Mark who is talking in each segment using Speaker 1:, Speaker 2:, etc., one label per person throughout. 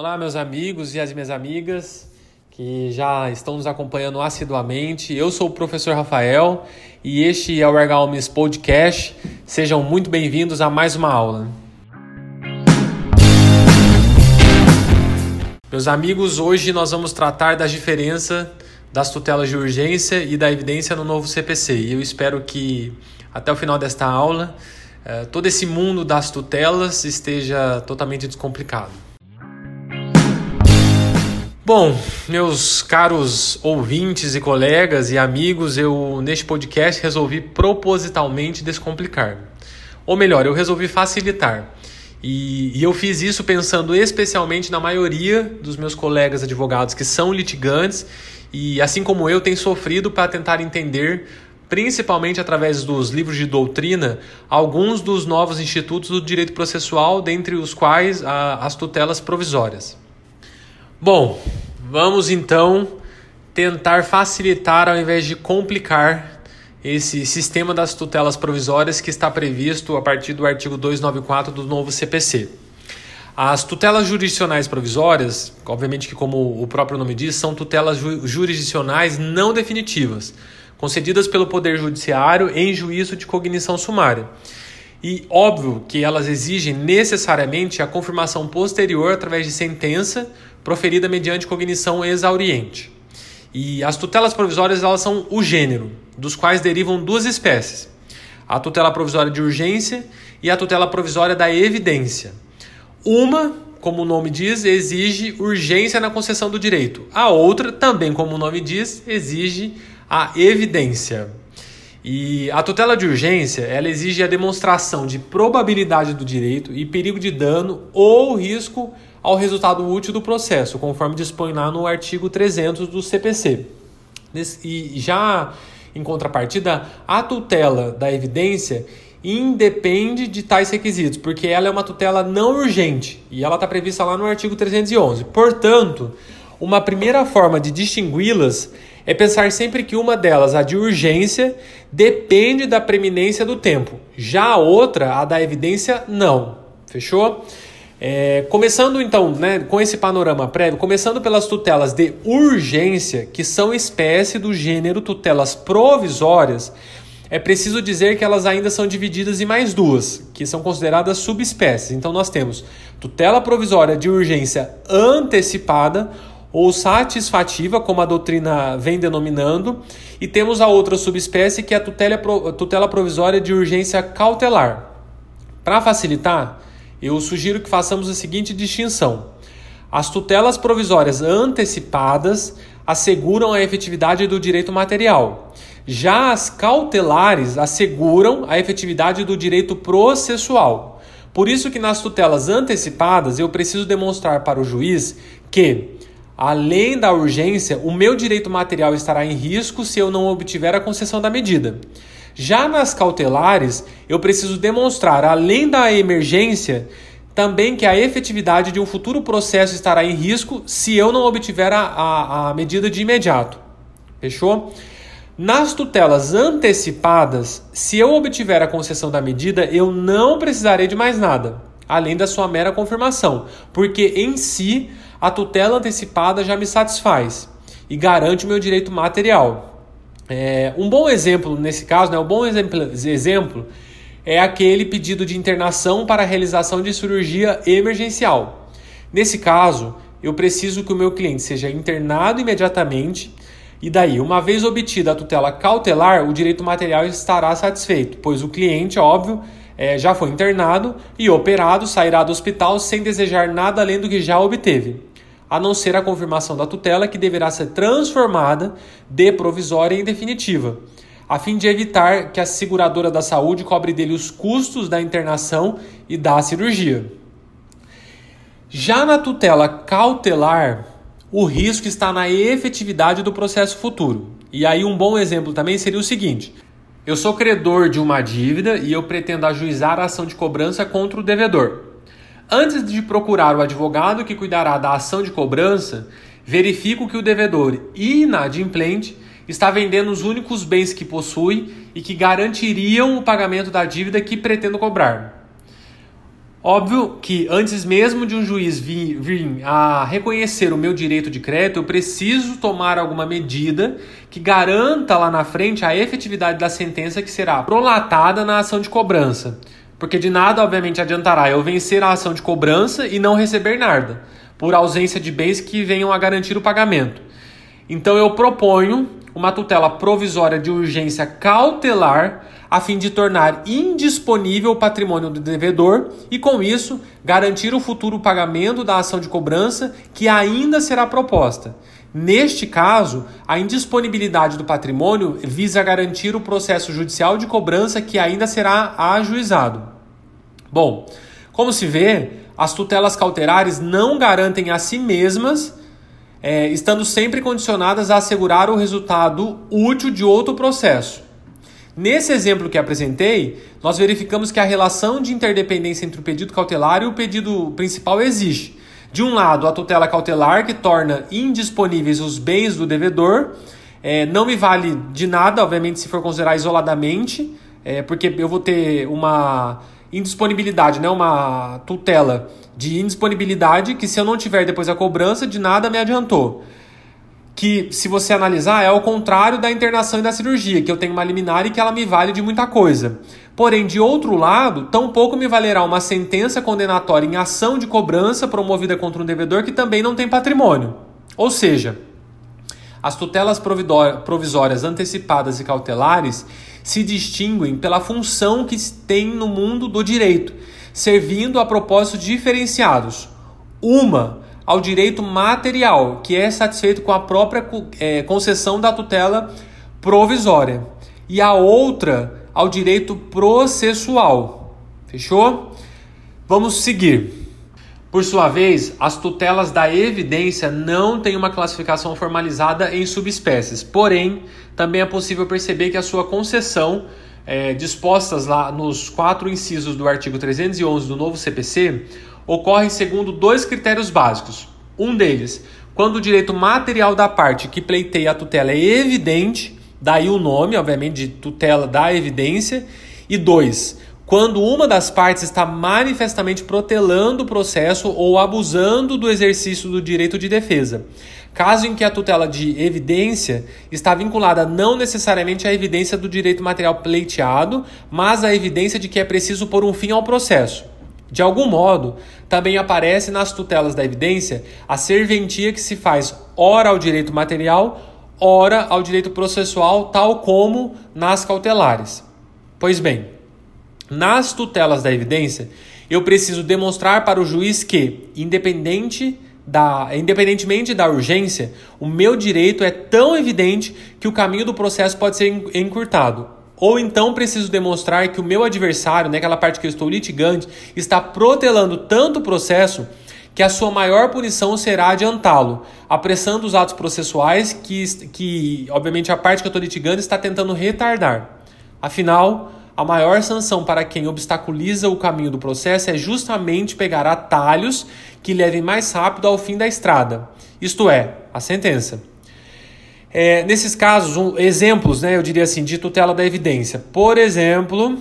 Speaker 1: Olá, meus amigos e as minhas amigas que já estão nos acompanhando assiduamente. Eu sou o professor Rafael e este é o Ergalmes Podcast. Sejam muito bem-vindos a mais uma aula. Meus amigos, hoje nós vamos tratar da diferença das tutelas de urgência e da evidência no novo CPC. E eu espero que até o final desta aula eh, todo esse mundo das tutelas esteja totalmente descomplicado. Bom, meus caros ouvintes e colegas e amigos, eu neste podcast resolvi propositalmente descomplicar. Ou melhor, eu resolvi facilitar. E, e, eu fiz isso pensando especialmente na maioria dos meus colegas advogados que são litigantes e, assim como eu, têm sofrido para tentar entender, principalmente através dos livros de doutrina, alguns dos novos institutos do direito processual, dentre os quais a, as tutelas provisórias. Bom, vamos então tentar facilitar ao invés de complicar esse sistema das tutelas provisórias que está previsto a partir do artigo 294 do novo CPC. As tutelas jurisdicionais provisórias, obviamente que como o próprio nome diz, são tutelas ju jurisdicionais não definitivas, concedidas pelo Poder Judiciário em juízo de cognição sumária. E óbvio que elas exigem necessariamente a confirmação posterior através de sentença proferida mediante cognição exauriente. E as tutelas provisórias elas são o gênero, dos quais derivam duas espécies: a tutela provisória de urgência e a tutela provisória da evidência. Uma, como o nome diz, exige urgência na concessão do direito. A outra, também como o nome diz, exige a evidência. E a tutela de urgência, ela exige a demonstração de probabilidade do direito e perigo de dano ou risco ao resultado útil do processo, conforme dispõe lá no artigo 300 do CPC. E já em contrapartida, a tutela da evidência independe de tais requisitos, porque ela é uma tutela não urgente e ela está prevista lá no artigo 311. Portanto, uma primeira forma de distingui-las é pensar sempre que uma delas, a de urgência, depende da preeminência do tempo. Já a outra, a da evidência, não. Fechou? É, começando então né, com esse panorama prévio, começando pelas tutelas de urgência, que são espécie do gênero tutelas provisórias, é preciso dizer que elas ainda são divididas em mais duas, que são consideradas subespécies. Então nós temos tutela provisória de urgência antecipada ou satisfativa, como a doutrina vem denominando, e temos a outra subespécie que é a tutela, tutela provisória de urgência cautelar. Para facilitar, eu sugiro que façamos a seguinte distinção: as tutelas provisórias antecipadas asseguram a efetividade do direito material. Já as cautelares asseguram a efetividade do direito processual. Por isso que nas tutelas antecipadas eu preciso demonstrar para o juiz que Além da urgência, o meu direito material estará em risco se eu não obtiver a concessão da medida. Já nas cautelares, eu preciso demonstrar, além da emergência, também que a efetividade de um futuro processo estará em risco se eu não obtiver a, a, a medida de imediato. Fechou? Nas tutelas antecipadas, se eu obtiver a concessão da medida, eu não precisarei de mais nada, além da sua mera confirmação, porque em si a tutela antecipada já me satisfaz e garante o meu direito material. É, um bom exemplo nesse caso, né, um bom exemplo, exemplo é aquele pedido de internação para realização de cirurgia emergencial. Nesse caso, eu preciso que o meu cliente seja internado imediatamente e daí, uma vez obtida a tutela cautelar, o direito material estará satisfeito, pois o cliente, óbvio, é, já foi internado e operado, sairá do hospital sem desejar nada além do que já obteve a não ser a confirmação da tutela, que deverá ser transformada de provisória em definitiva, a fim de evitar que a seguradora da saúde cobre dele os custos da internação e da cirurgia. Já na tutela cautelar, o risco está na efetividade do processo futuro. E aí, um bom exemplo também seria o seguinte: eu sou credor de uma dívida e eu pretendo ajuizar a ação de cobrança contra o devedor. Antes de procurar o advogado que cuidará da ação de cobrança, verifico que o devedor inadimplente está vendendo os únicos bens que possui e que garantiriam o pagamento da dívida que pretendo cobrar. Óbvio que antes mesmo de um juiz vir, vir, a reconhecer o meu direito de crédito, eu preciso tomar alguma medida que garanta lá na frente a efetividade da sentença que será prolatada na ação de cobrança. Porque de nada, obviamente, adiantará eu vencer a ação de cobrança e não receber nada, por ausência de bens que venham a garantir o pagamento. Então eu proponho uma tutela provisória de urgência cautelar a fim de tornar indisponível o patrimônio do devedor e, com isso, garantir o futuro pagamento da ação de cobrança que ainda será proposta. Neste caso, a indisponibilidade do patrimônio visa garantir o processo judicial de cobrança que ainda será ajuizado. Bom, como se vê, as tutelas cautelares não garantem a si mesmas, é, estando sempre condicionadas a assegurar o resultado útil de outro processo. Nesse exemplo que apresentei, nós verificamos que a relação de interdependência entre o pedido cautelar e o pedido principal existe. De um lado, a tutela cautelar, que torna indisponíveis os bens do devedor, é, não me vale de nada, obviamente, se for considerar isoladamente, é, porque eu vou ter uma indisponibilidade, né, uma tutela de indisponibilidade que, se eu não tiver depois a cobrança, de nada me adiantou que, se você analisar, é ao contrário da internação e da cirurgia, que eu tenho uma liminar e que ela me vale de muita coisa. Porém, de outro lado, tampouco me valerá uma sentença condenatória em ação de cobrança promovida contra um devedor que também não tem patrimônio. Ou seja, as tutelas provisórias antecipadas e cautelares se distinguem pela função que têm no mundo do direito, servindo a propósitos diferenciados. Uma ao direito material, que é satisfeito com a própria é, concessão da tutela provisória, e a outra ao direito processual. Fechou? Vamos seguir. Por sua vez, as tutelas da evidência não têm uma classificação formalizada em subespécies, porém, também é possível perceber que a sua concessão, é, dispostas lá nos quatro incisos do artigo 311 do novo CPC, ocorrem segundo dois critérios básicos. Um deles, quando o direito material da parte que pleiteia a tutela é evidente, daí o nome, obviamente, de tutela da evidência. E dois, quando uma das partes está manifestamente protelando o processo ou abusando do exercício do direito de defesa. Caso em que a tutela de evidência está vinculada não necessariamente à evidência do direito material pleiteado, mas à evidência de que é preciso pôr um fim ao processo. De algum modo, também aparece nas tutelas da evidência a serventia que se faz ora ao direito material, ora ao direito processual, tal como nas cautelares. Pois bem, nas tutelas da evidência, eu preciso demonstrar para o juiz que, independente da, independentemente da urgência, o meu direito é tão evidente que o caminho do processo pode ser encurtado ou então preciso demonstrar que o meu adversário, naquela parte que eu estou litigante, está protelando tanto o processo que a sua maior punição será adiantá-lo, apressando os atos processuais que, que, obviamente, a parte que eu estou litigando está tentando retardar. Afinal, a maior sanção para quem obstaculiza o caminho do processo é justamente pegar atalhos que levem mais rápido ao fim da estrada, isto é, a sentença. É, nesses casos, um, exemplos, né, eu diria assim, de tutela da evidência. Por exemplo,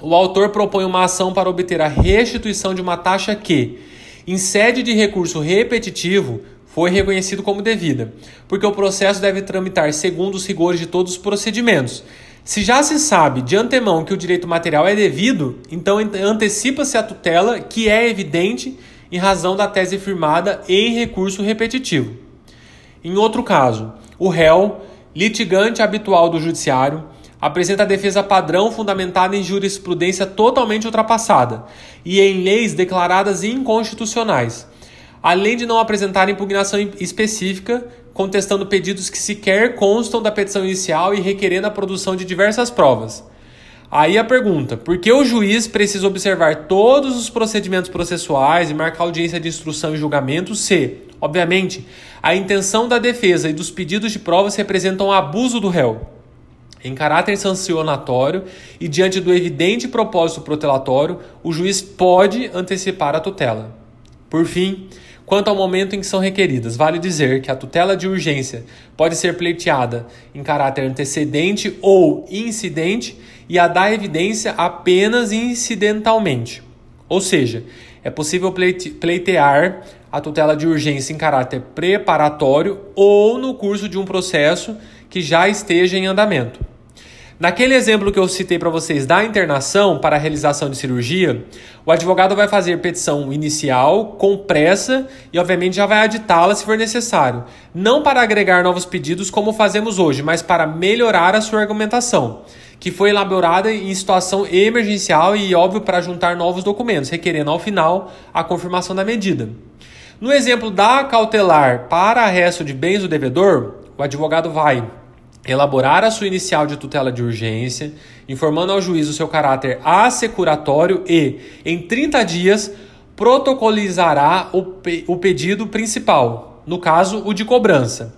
Speaker 1: o autor propõe uma ação para obter a restituição de uma taxa que, em sede de recurso repetitivo, foi reconhecido como devida, porque o processo deve tramitar segundo os rigores de todos os procedimentos. Se já se sabe de antemão que o direito material é devido, então antecipa-se a tutela que é evidente em razão da tese firmada em recurso repetitivo. Em outro caso, o réu, litigante habitual do judiciário, apresenta a defesa padrão fundamentada em jurisprudência totalmente ultrapassada e em leis declaradas inconstitucionais, além de não apresentar impugnação específica, contestando pedidos que sequer constam da petição inicial e requerendo a produção de diversas provas. Aí a pergunta: por que o juiz precisa observar todos os procedimentos processuais e marcar audiência de instrução e julgamento se, obviamente, a intenção da defesa e dos pedidos de provas representam abuso do réu. Em caráter sancionatório e diante do evidente propósito protelatório, o juiz pode antecipar a tutela. Por fim, quanto ao momento em que são requeridas, vale dizer que a tutela de urgência pode ser pleiteada em caráter antecedente ou incidente e a da evidência apenas incidentalmente. Ou seja, é possível pleitear a tutela de urgência em caráter preparatório ou no curso de um processo que já esteja em andamento. Naquele exemplo que eu citei para vocês da internação para a realização de cirurgia, o advogado vai fazer petição inicial com pressa e, obviamente, já vai aditá-la se for necessário. Não para agregar novos pedidos como fazemos hoje, mas para melhorar a sua argumentação, que foi elaborada em situação emergencial e, óbvio, para juntar novos documentos, requerendo ao final a confirmação da medida. No exemplo da cautelar para arresto de bens do devedor, o advogado vai elaborar a sua inicial de tutela de urgência, informando ao juiz o seu caráter assecuratório e, em 30 dias, protocolizará o, pe o pedido principal, no caso, o de cobrança.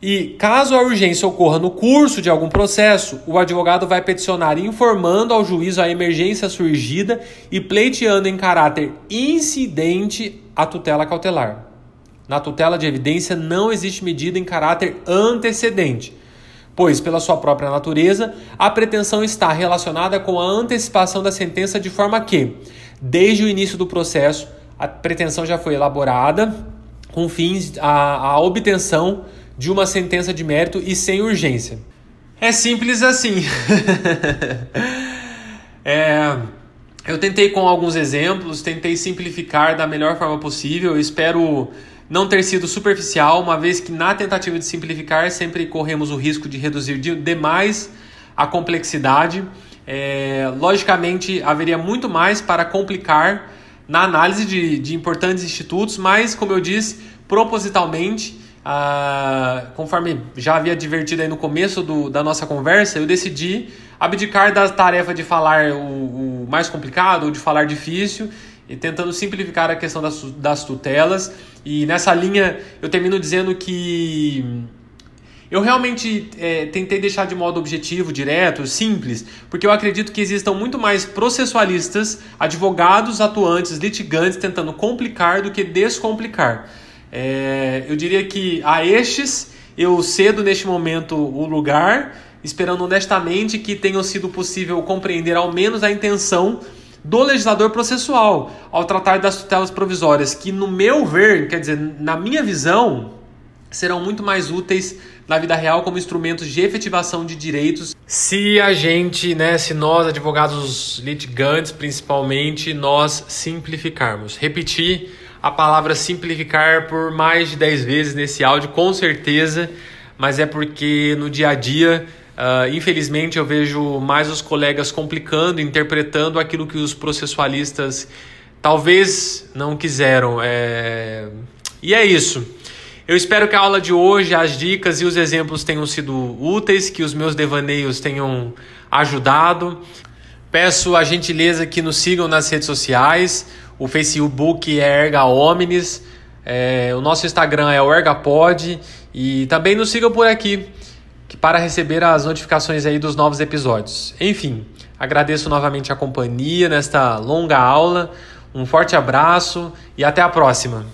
Speaker 1: E caso a urgência ocorra no curso de algum processo, o advogado vai peticionar informando ao juiz a emergência surgida e pleiteando em caráter incidente a tutela cautelar. Na tutela de evidência não existe medida em caráter antecedente pois, pela sua própria natureza, a pretensão está relacionada com a antecipação da sentença de forma que, desde o início do processo, a pretensão já foi elaborada com fins à, obtenção de uma sentença de mérito e sem urgência. É simples assim. é, eu tentei com alguns exemplos, tentei simplificar da melhor forma possível. Espero não ter sido superficial, uma vez que na tentativa de simplificar sempre corremos o risco de reduzir demais a complexidade. É, logicamente, haveria muito mais para complicar na análise de, de importantes institutos, mas, como eu disse, propositalmente, ah, conforme já havia advertido aí no começo do, da nossa conversa, eu decidi abdicar da tarefa de falar o, o mais complicado ou de falar difícil e tentando simplificar a questão das, das tutelas. E nessa linha eu termino dizendo que eu realmente é, tentei deixar de modo objetivo, direto, simples, porque eu acredito que existam muito mais processualistas, advogados atuantes, litigantes tentando complicar do que descomplicar. É, eu diria que a estes eu cedo neste momento o lugar, esperando honestamente que tenha sido possível compreender ao menos a intenção do legislador processual ao tratar das tutelas provisórias, que, no meu ver, quer dizer, na minha visão, serão muito mais úteis na vida real como instrumentos de efetivação de direitos. Se a gente, né, se nós, advogados litigantes principalmente, nós simplificarmos. Repetir a palavra simplificar por mais de 10 vezes nesse áudio, com certeza, mas é porque no dia a dia Uh, infelizmente, eu vejo mais os colegas complicando, interpretando aquilo que os processualistas talvez não quiseram. É... E é isso. Eu espero que a aula de hoje, as dicas e os exemplos tenham sido úteis, que os meus devaneios tenham ajudado. Peço a gentileza que nos sigam nas redes sociais. O Facebook é Erga Omnis, é... o nosso Instagram é o ErgaPod e também nos sigam por aqui para receber as notificações aí dos novos episódios. Enfim, agradeço novamente a companhia nesta longa aula. Um forte abraço e até a próxima.